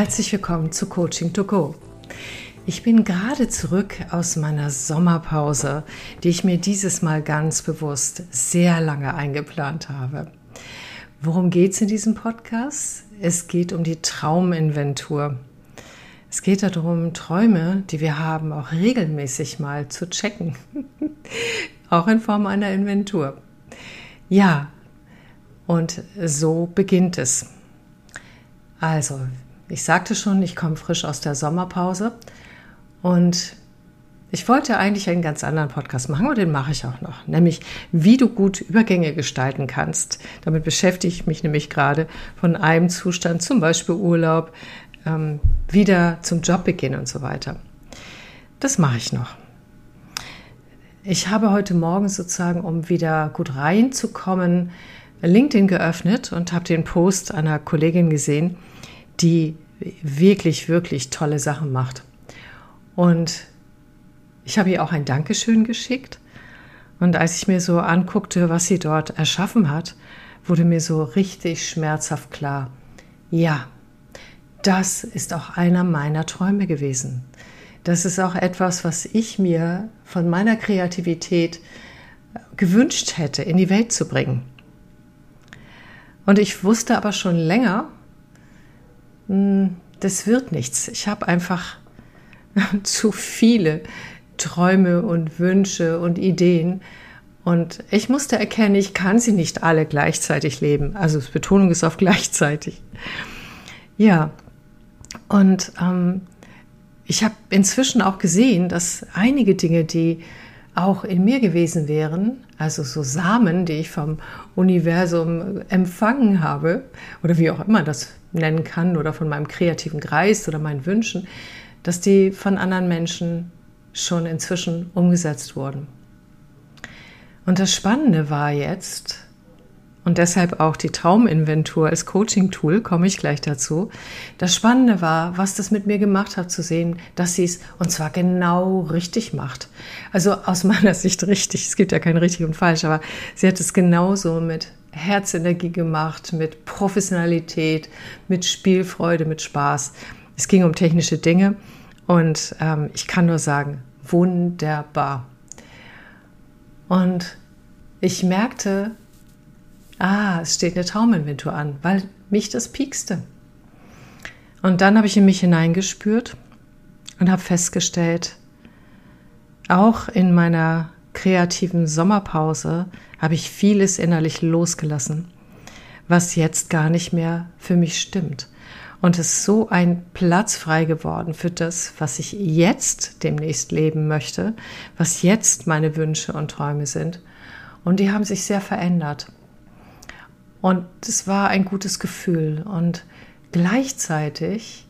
Herzlich willkommen zu Coaching to Go. Ich bin gerade zurück aus meiner Sommerpause, die ich mir dieses Mal ganz bewusst sehr lange eingeplant habe. Worum geht es in diesem Podcast? Es geht um die Trauminventur. Es geht darum, Träume, die wir haben, auch regelmäßig mal zu checken. auch in Form einer Inventur. Ja, und so beginnt es. Also, ich sagte schon, ich komme frisch aus der Sommerpause und ich wollte eigentlich einen ganz anderen Podcast machen und den mache ich auch noch, nämlich wie du gut Übergänge gestalten kannst. Damit beschäftige ich mich nämlich gerade von einem Zustand, zum Beispiel Urlaub, ähm, wieder zum Jobbeginn und so weiter. Das mache ich noch. Ich habe heute Morgen sozusagen, um wieder gut reinzukommen, LinkedIn geöffnet und habe den Post einer Kollegin gesehen, die wirklich, wirklich tolle Sachen macht. Und ich habe ihr auch ein Dankeschön geschickt. Und als ich mir so anguckte, was sie dort erschaffen hat, wurde mir so richtig schmerzhaft klar, ja, das ist auch einer meiner Träume gewesen. Das ist auch etwas, was ich mir von meiner Kreativität gewünscht hätte, in die Welt zu bringen. Und ich wusste aber schon länger, das wird nichts. Ich habe einfach zu viele Träume und Wünsche und Ideen. Und ich musste erkennen, ich kann sie nicht alle gleichzeitig leben. Also Betonung ist auf gleichzeitig. Ja, und ähm, ich habe inzwischen auch gesehen, dass einige Dinge, die auch in mir gewesen wären, also so Samen, die ich vom Universum empfangen habe, oder wie auch immer das nennen kann, oder von meinem kreativen Geist oder meinen Wünschen, dass die von anderen Menschen schon inzwischen umgesetzt wurden. Und das Spannende war jetzt, und deshalb auch die Trauminventur als Coaching-Tool, komme ich gleich dazu. Das Spannende war, was das mit mir gemacht hat, zu sehen, dass sie es und zwar genau richtig macht. Also aus meiner Sicht richtig. Es gibt ja kein richtig und falsch, aber sie hat es genauso mit Herzenergie gemacht, mit Professionalität, mit Spielfreude, mit Spaß. Es ging um technische Dinge und ähm, ich kann nur sagen, wunderbar. Und ich merkte, ah, es steht eine Trauminventur an, weil mich das piekste. Und dann habe ich in mich hineingespürt und habe festgestellt, auch in meiner kreativen Sommerpause habe ich vieles innerlich losgelassen, was jetzt gar nicht mehr für mich stimmt. Und es ist so ein Platz frei geworden für das, was ich jetzt demnächst leben möchte, was jetzt meine Wünsche und Träume sind. Und die haben sich sehr verändert. Und es war ein gutes Gefühl. Und gleichzeitig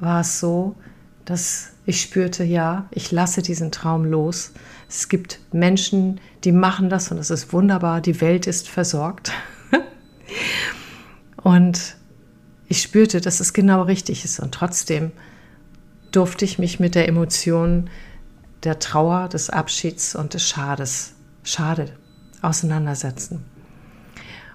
war es so, dass ich spürte, ja, ich lasse diesen Traum los. Es gibt Menschen, die machen das und es ist wunderbar. Die Welt ist versorgt. und ich spürte, dass es genau richtig ist. Und trotzdem durfte ich mich mit der Emotion der Trauer, des Abschieds und des Schades, Schade auseinandersetzen.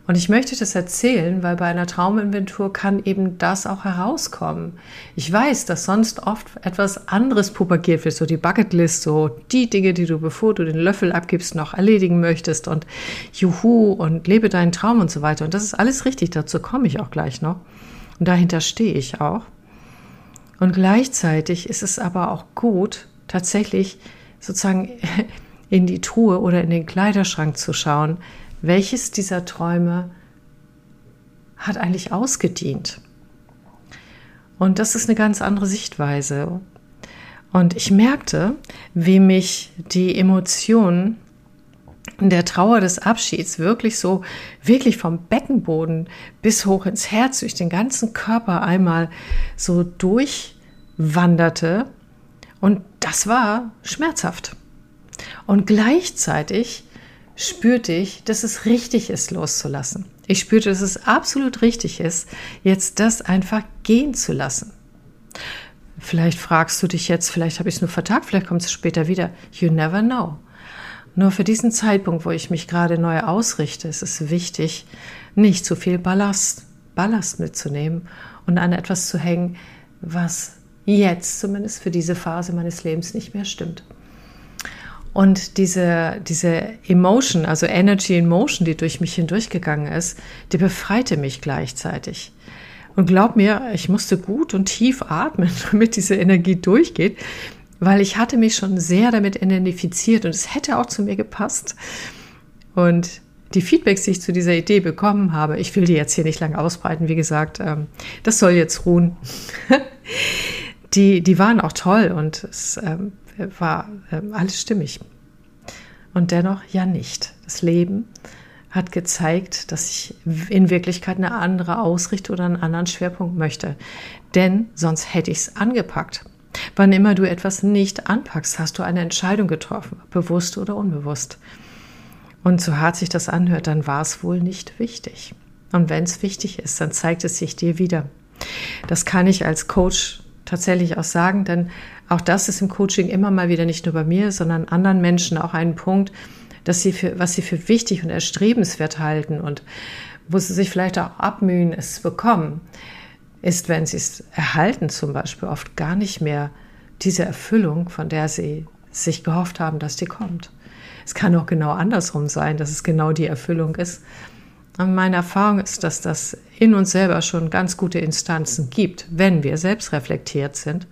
Und ich möchte das erzählen, weil bei einer Trauminventur kann eben das auch herauskommen. Ich weiß, dass sonst oft etwas anderes propagiert wird, so die Bucketlist, so die Dinge, die du, bevor du den Löffel abgibst, noch erledigen möchtest und juhu und lebe deinen Traum und so weiter. Und das ist alles richtig, dazu komme ich auch gleich noch. Und dahinter stehe ich auch. Und gleichzeitig ist es aber auch gut, tatsächlich sozusagen in die Truhe oder in den Kleiderschrank zu schauen, welches dieser Träume hat eigentlich ausgedient. Und das ist eine ganz andere Sichtweise. Und ich merkte, wie mich die Emotionen der Trauer des Abschieds wirklich so, wirklich vom Beckenboden bis hoch ins Herz, durch den ganzen Körper einmal so durchwanderte. Und das war schmerzhaft. Und gleichzeitig spürte ich, dass es richtig ist, loszulassen. Ich spürte, dass es absolut richtig ist, jetzt das einfach gehen zu lassen. Vielleicht fragst du dich jetzt, vielleicht habe ich es nur vertagt, vielleicht kommt es später wieder. You never know. Nur für diesen Zeitpunkt, wo ich mich gerade neu ausrichte, ist es wichtig, nicht zu viel Ballast Ballast mitzunehmen und an etwas zu hängen, was jetzt zumindest für diese Phase meines Lebens nicht mehr stimmt. Und diese, diese Emotion, also Energy in Motion, die durch mich hindurchgegangen ist, die befreite mich gleichzeitig. Und glaub mir, ich musste gut und tief atmen, damit diese Energie durchgeht, weil ich hatte mich schon sehr damit identifiziert und es hätte auch zu mir gepasst. Und die Feedbacks, die ich zu dieser Idee bekommen habe, ich will die jetzt hier nicht lange ausbreiten, wie gesagt, ähm, das soll jetzt ruhen. die, die waren auch toll und es ähm, war ähm, alles stimmig. Und dennoch ja nicht. Das Leben hat gezeigt, dass ich in Wirklichkeit eine andere Ausrichtung oder einen anderen Schwerpunkt möchte. Denn sonst hätte ich es angepackt. Wann immer du etwas nicht anpackst, hast du eine Entscheidung getroffen, bewusst oder unbewusst. Und so hart sich das anhört, dann war es wohl nicht wichtig. Und wenn es wichtig ist, dann zeigt es sich dir wieder. Das kann ich als Coach tatsächlich auch sagen, denn auch das ist im Coaching immer mal wieder nicht nur bei mir, sondern anderen Menschen auch ein Punkt, dass sie für, was sie für wichtig und erstrebenswert halten und wo sie sich vielleicht auch abmühen, es zu bekommen, ist, wenn sie es erhalten, zum Beispiel oft gar nicht mehr diese Erfüllung, von der sie sich gehofft haben, dass die kommt. Es kann auch genau andersrum sein, dass es genau die Erfüllung ist. Und meine Erfahrung ist, dass das in uns selber schon ganz gute Instanzen gibt, wenn wir selbst reflektiert sind,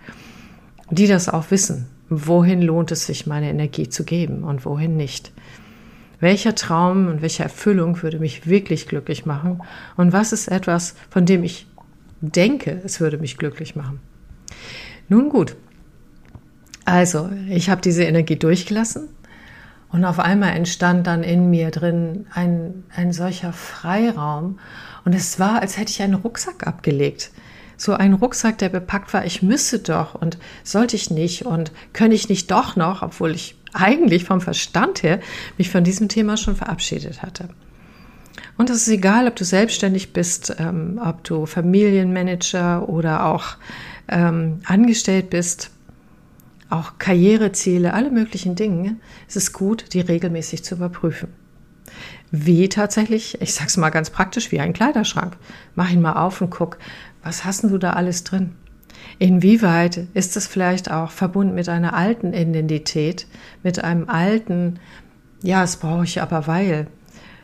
die das auch wissen. Wohin lohnt es sich, meine Energie zu geben und wohin nicht? Welcher Traum und welche Erfüllung würde mich wirklich glücklich machen? Und was ist etwas, von dem ich denke, es würde mich glücklich machen? Nun gut. Also, ich habe diese Energie durchgelassen und auf einmal entstand dann in mir drin ein, ein solcher Freiraum. Und es war, als hätte ich einen Rucksack abgelegt so ein Rucksack, der bepackt war, ich müsste doch und sollte ich nicht und könnte ich nicht doch noch, obwohl ich eigentlich vom Verstand her mich von diesem Thema schon verabschiedet hatte. Und es ist egal, ob du selbstständig bist, ähm, ob du Familienmanager oder auch ähm, angestellt bist, auch Karriereziele, alle möglichen Dinge. Es ist gut, die regelmäßig zu überprüfen. Wie tatsächlich, ich sag's mal ganz praktisch, wie ein Kleiderschrank. Mach ihn mal auf und guck, was hast du da alles drin? Inwieweit ist das vielleicht auch verbunden mit einer alten Identität, mit einem alten, ja, das brauche ich aber weil.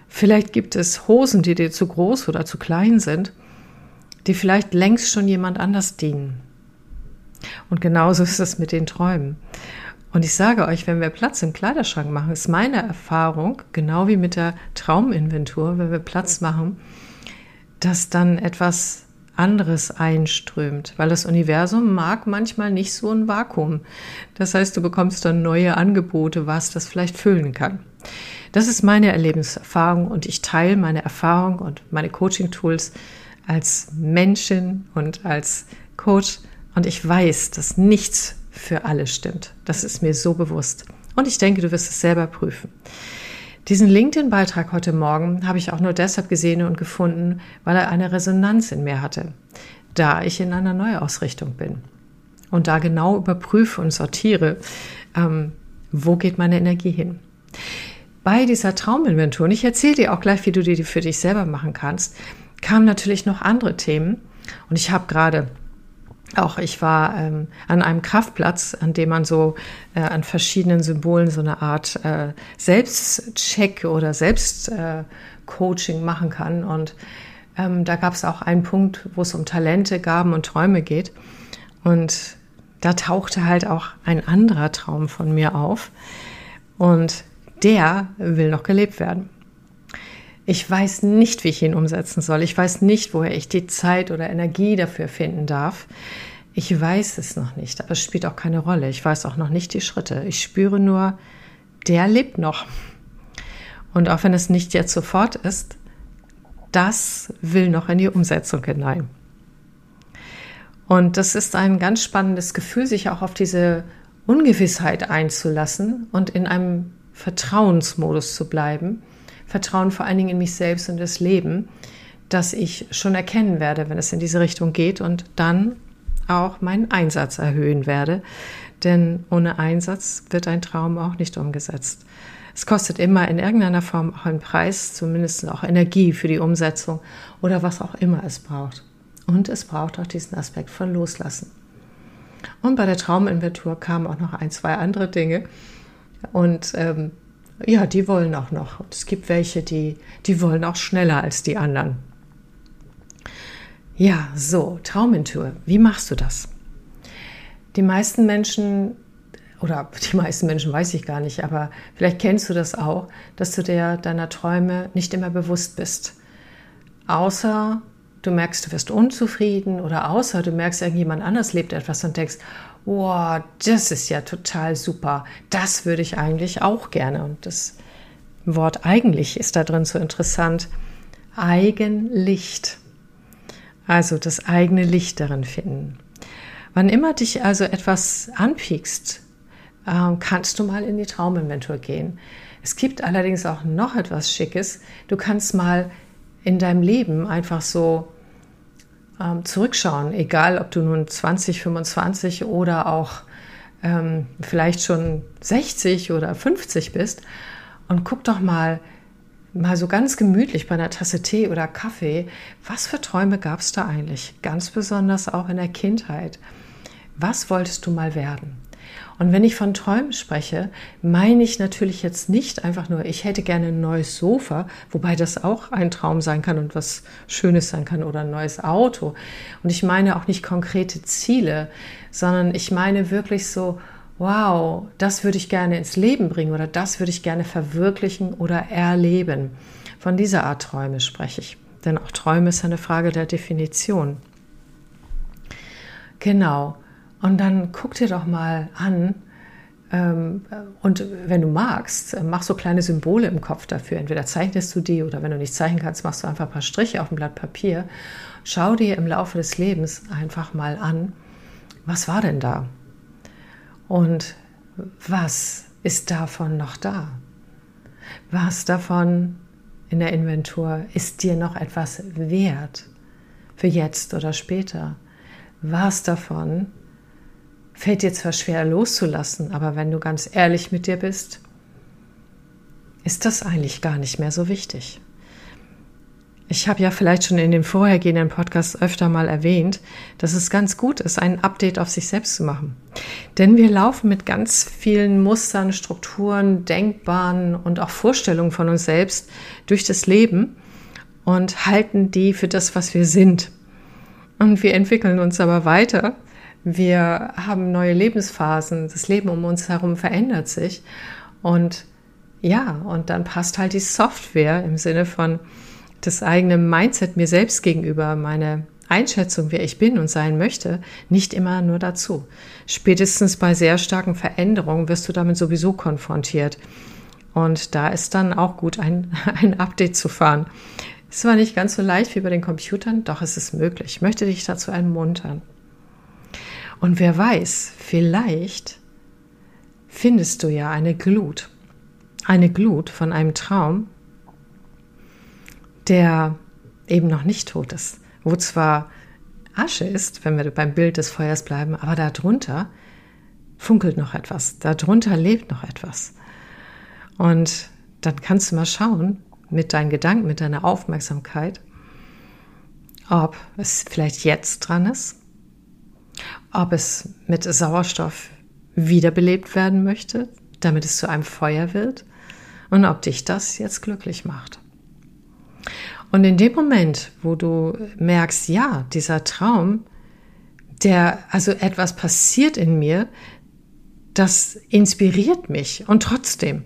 Vielleicht gibt es Hosen, die dir zu groß oder zu klein sind, die vielleicht längst schon jemand anders dienen. Und genauso ist es mit den Träumen. Und ich sage euch, wenn wir Platz im Kleiderschrank machen, ist meine Erfahrung, genau wie mit der Trauminventur, wenn wir Platz machen, dass dann etwas anderes einströmt, weil das Universum mag manchmal nicht so ein Vakuum. Das heißt, du bekommst dann neue Angebote, was das vielleicht füllen kann. Das ist meine Erlebenserfahrung und ich teile meine Erfahrung und meine Coaching-Tools als Menschen und als Coach und ich weiß, dass nichts für alle stimmt. Das ist mir so bewusst. Und ich denke, du wirst es selber prüfen. Diesen LinkedIn-Beitrag heute Morgen habe ich auch nur deshalb gesehen und gefunden, weil er eine Resonanz in mir hatte, da ich in einer Neuausrichtung bin und da genau überprüfe und sortiere, ähm, wo geht meine Energie hin. Bei dieser Trauminventur, und ich erzähle dir auch gleich, wie du die für dich selber machen kannst, kamen natürlich noch andere Themen. Und ich habe gerade auch ich war ähm, an einem Kraftplatz, an dem man so äh, an verschiedenen Symbolen so eine Art äh, Selbstcheck oder Selbstcoaching äh, machen kann. Und ähm, da gab es auch einen Punkt, wo es um Talente, Gaben und Träume geht. Und da tauchte halt auch ein anderer Traum von mir auf. Und der will noch gelebt werden. Ich weiß nicht, wie ich ihn umsetzen soll. Ich weiß nicht, woher ich die Zeit oder Energie dafür finden darf. Ich weiß es noch nicht, aber es spielt auch keine Rolle. Ich weiß auch noch nicht die Schritte. Ich spüre nur, der lebt noch. Und auch wenn es nicht jetzt sofort ist, das will noch in die Umsetzung hinein. Und das ist ein ganz spannendes Gefühl, sich auch auf diese Ungewissheit einzulassen und in einem Vertrauensmodus zu bleiben Vertrauen vor allen Dingen in mich selbst und das Leben, dass ich schon erkennen werde, wenn es in diese Richtung geht und dann auch meinen Einsatz erhöhen werde, denn ohne Einsatz wird ein Traum auch nicht umgesetzt. Es kostet immer in irgendeiner Form auch einen Preis, zumindest auch Energie für die Umsetzung oder was auch immer es braucht. Und es braucht auch diesen Aspekt von Loslassen. Und bei der Trauminventur kamen auch noch ein, zwei andere Dinge. Und ähm, ja, die wollen auch noch. Und es gibt welche, die, die wollen auch schneller als die anderen. Ja, so, Trauminventur. Wie machst du das? Die meisten Menschen oder die meisten Menschen weiß ich gar nicht, aber vielleicht kennst du das auch, dass du dir deiner Träume nicht immer bewusst bist. Außer du merkst, du wirst unzufrieden oder außer du merkst, irgendjemand anders lebt etwas und denkst, wow, das ist ja total super, das würde ich eigentlich auch gerne. Und das Wort eigentlich ist da drin so interessant. Eigenlicht. Also das eigene Licht darin finden. Wann immer dich also etwas anpiekst, ähm, kannst du mal in die Trauminventur gehen. Es gibt allerdings auch noch etwas Schickes. Du kannst mal in deinem Leben einfach so ähm, zurückschauen, egal ob du nun 20, 25 oder auch ähm, vielleicht schon 60 oder 50 bist. Und guck doch mal, mal so ganz gemütlich bei einer Tasse Tee oder Kaffee, was für Träume gab es da eigentlich? Ganz besonders auch in der Kindheit. Was wolltest du mal werden? Und wenn ich von Träumen spreche, meine ich natürlich jetzt nicht einfach nur, ich hätte gerne ein neues Sofa, wobei das auch ein Traum sein kann und was Schönes sein kann oder ein neues Auto. Und ich meine auch nicht konkrete Ziele, sondern ich meine wirklich so, wow, das würde ich gerne ins Leben bringen oder das würde ich gerne verwirklichen oder erleben. Von dieser Art Träume spreche ich. Denn auch Träume ist eine Frage der Definition. Genau. Und dann guck dir doch mal an, ähm, und wenn du magst, mach so kleine Symbole im Kopf dafür. Entweder zeichnest du die oder wenn du nicht zeichnen kannst, machst du einfach ein paar Striche auf ein Blatt Papier. Schau dir im Laufe des Lebens einfach mal an, was war denn da? Und was ist davon noch da? Was davon in der Inventur ist dir noch etwas wert für jetzt oder später? Was davon fällt dir zwar schwer loszulassen, aber wenn du ganz ehrlich mit dir bist, ist das eigentlich gar nicht mehr so wichtig. Ich habe ja vielleicht schon in den vorhergehenden Podcasts öfter mal erwähnt, dass es ganz gut ist, ein Update auf sich selbst zu machen. Denn wir laufen mit ganz vielen Mustern, Strukturen, Denkbaren und auch Vorstellungen von uns selbst durch das Leben und halten die für das, was wir sind. Und wir entwickeln uns aber weiter wir haben neue Lebensphasen, das Leben um uns herum verändert sich. Und ja, und dann passt halt die Software im Sinne von das eigene Mindset mir selbst gegenüber, meine Einschätzung, wer ich bin und sein möchte, nicht immer nur dazu. Spätestens bei sehr starken Veränderungen wirst du damit sowieso konfrontiert. Und da ist dann auch gut, ein, ein Update zu fahren. Es war nicht ganz so leicht wie bei den Computern, doch es ist möglich. Ich möchte dich dazu ermuntern. Und wer weiß, vielleicht findest du ja eine Glut, eine Glut von einem Traum, der eben noch nicht tot ist, wo zwar Asche ist, wenn wir beim Bild des Feuers bleiben, aber darunter funkelt noch etwas, darunter lebt noch etwas. Und dann kannst du mal schauen mit deinen Gedanken, mit deiner Aufmerksamkeit, ob es vielleicht jetzt dran ist ob es mit Sauerstoff wiederbelebt werden möchte, damit es zu einem Feuer wird und ob dich das jetzt glücklich macht. Und in dem Moment, wo du merkst, ja, dieser Traum, der, also etwas passiert in mir, das inspiriert mich und trotzdem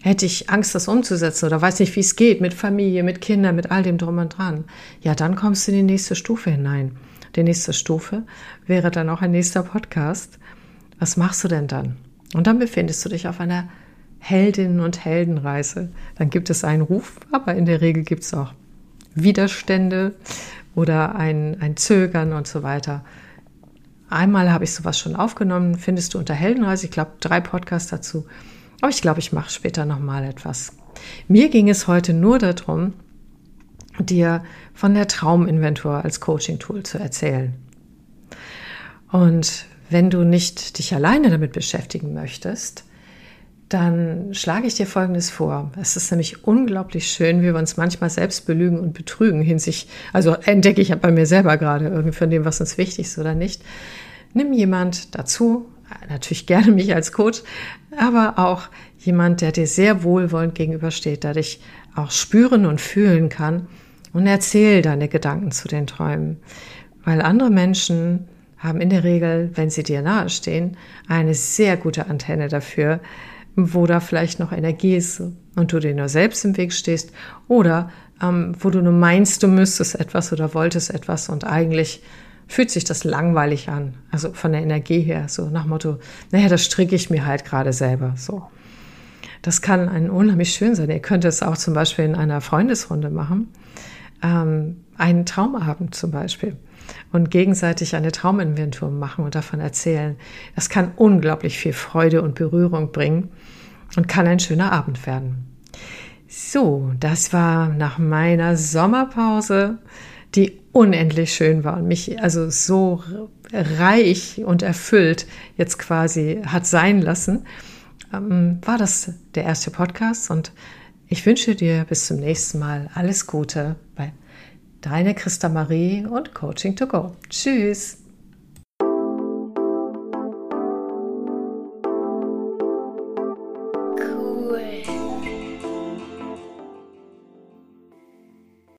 hätte ich Angst, das umzusetzen oder weiß nicht, wie es geht mit Familie, mit Kindern, mit all dem drum und dran, ja, dann kommst du in die nächste Stufe hinein. Die nächste Stufe wäre dann auch ein nächster Podcast. Was machst du denn dann? Und dann befindest du dich auf einer Heldinnen- und Heldenreise. Dann gibt es einen Ruf, aber in der Regel gibt es auch Widerstände oder ein, ein Zögern und so weiter. Einmal habe ich sowas schon aufgenommen, findest du unter Heldenreise. Ich glaube, drei Podcasts dazu. Aber ich glaube, ich mache später nochmal etwas. Mir ging es heute nur darum, dir von der Trauminventur als Coaching-Tool zu erzählen. Und wenn du nicht dich alleine damit beschäftigen möchtest, dann schlage ich dir Folgendes vor. Es ist nämlich unglaublich schön, wie wir uns manchmal selbst belügen und betrügen hinsicht, also entdecke ich ja bei mir selber gerade irgendwie von dem, was uns wichtig ist oder nicht. Nimm jemand dazu, natürlich gerne mich als Coach, aber auch jemand, der dir sehr wohlwollend gegenübersteht, der dich auch spüren und fühlen kann und erzähl deine Gedanken zu den Träumen. Weil andere Menschen haben in der Regel, wenn sie dir nahestehen, eine sehr gute Antenne dafür, wo da vielleicht noch Energie ist und du dir nur selbst im Weg stehst oder ähm, wo du nur meinst, du müsstest etwas oder wolltest etwas und eigentlich fühlt sich das langweilig an. Also von der Energie her, so nach Motto, naja, das stricke ich mir halt gerade selber, so. Das kann ein unheimlich schön sein. Ihr könnt es auch zum Beispiel in einer Freundesrunde machen. Ähm, einen Traumabend zum Beispiel und gegenseitig eine Trauminventur machen und davon erzählen. Das kann unglaublich viel Freude und Berührung bringen und kann ein schöner Abend werden. So, das war nach meiner Sommerpause, die unendlich schön war und mich also so reich und erfüllt jetzt quasi hat sein lassen, ähm, war das der erste Podcast und ich wünsche dir bis zum nächsten Mal alles Gute Deine Christa Marie und Coaching to Go. Tschüss.